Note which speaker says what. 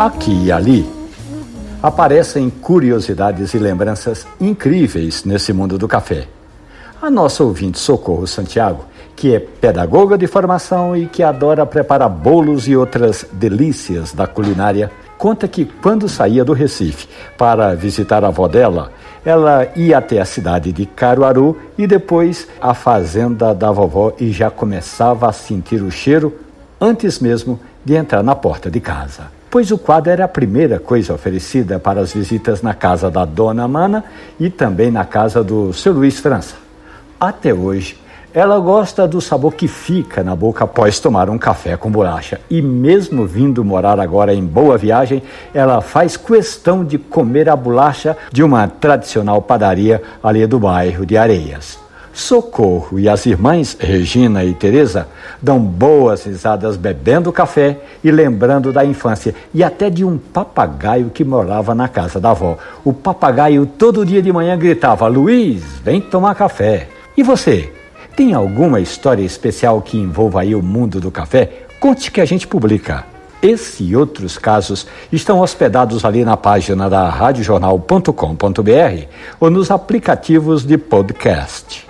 Speaker 1: Aqui e ali aparecem curiosidades e lembranças incríveis nesse mundo do café. A nossa ouvinte Socorro Santiago, que é pedagoga de formação e que adora preparar bolos e outras delícias da culinária, conta que quando saía do Recife para visitar a avó dela, ela ia até a cidade de Caruaru e depois a fazenda da vovó e já começava a sentir o cheiro antes mesmo de entrar na porta de casa. Pois o quadro era a primeira coisa oferecida para as visitas na casa da Dona Mana e também na casa do seu Luiz França. Até hoje, ela gosta do sabor que fica na boca após tomar um café com bolacha. E mesmo vindo morar agora em Boa Viagem, ela faz questão de comer a bolacha de uma tradicional padaria ali do bairro de Areias. Socorro e as irmãs Regina e Teresa dão boas risadas bebendo café e lembrando da infância e até de um papagaio que morava na casa da avó. O papagaio todo dia de manhã gritava: "Luiz, vem tomar café". E você? Tem alguma história especial que envolva aí o mundo do café? Conte que a gente publica. Esse e outros casos estão hospedados ali na página da radiojornal.com.br ou nos aplicativos de podcast.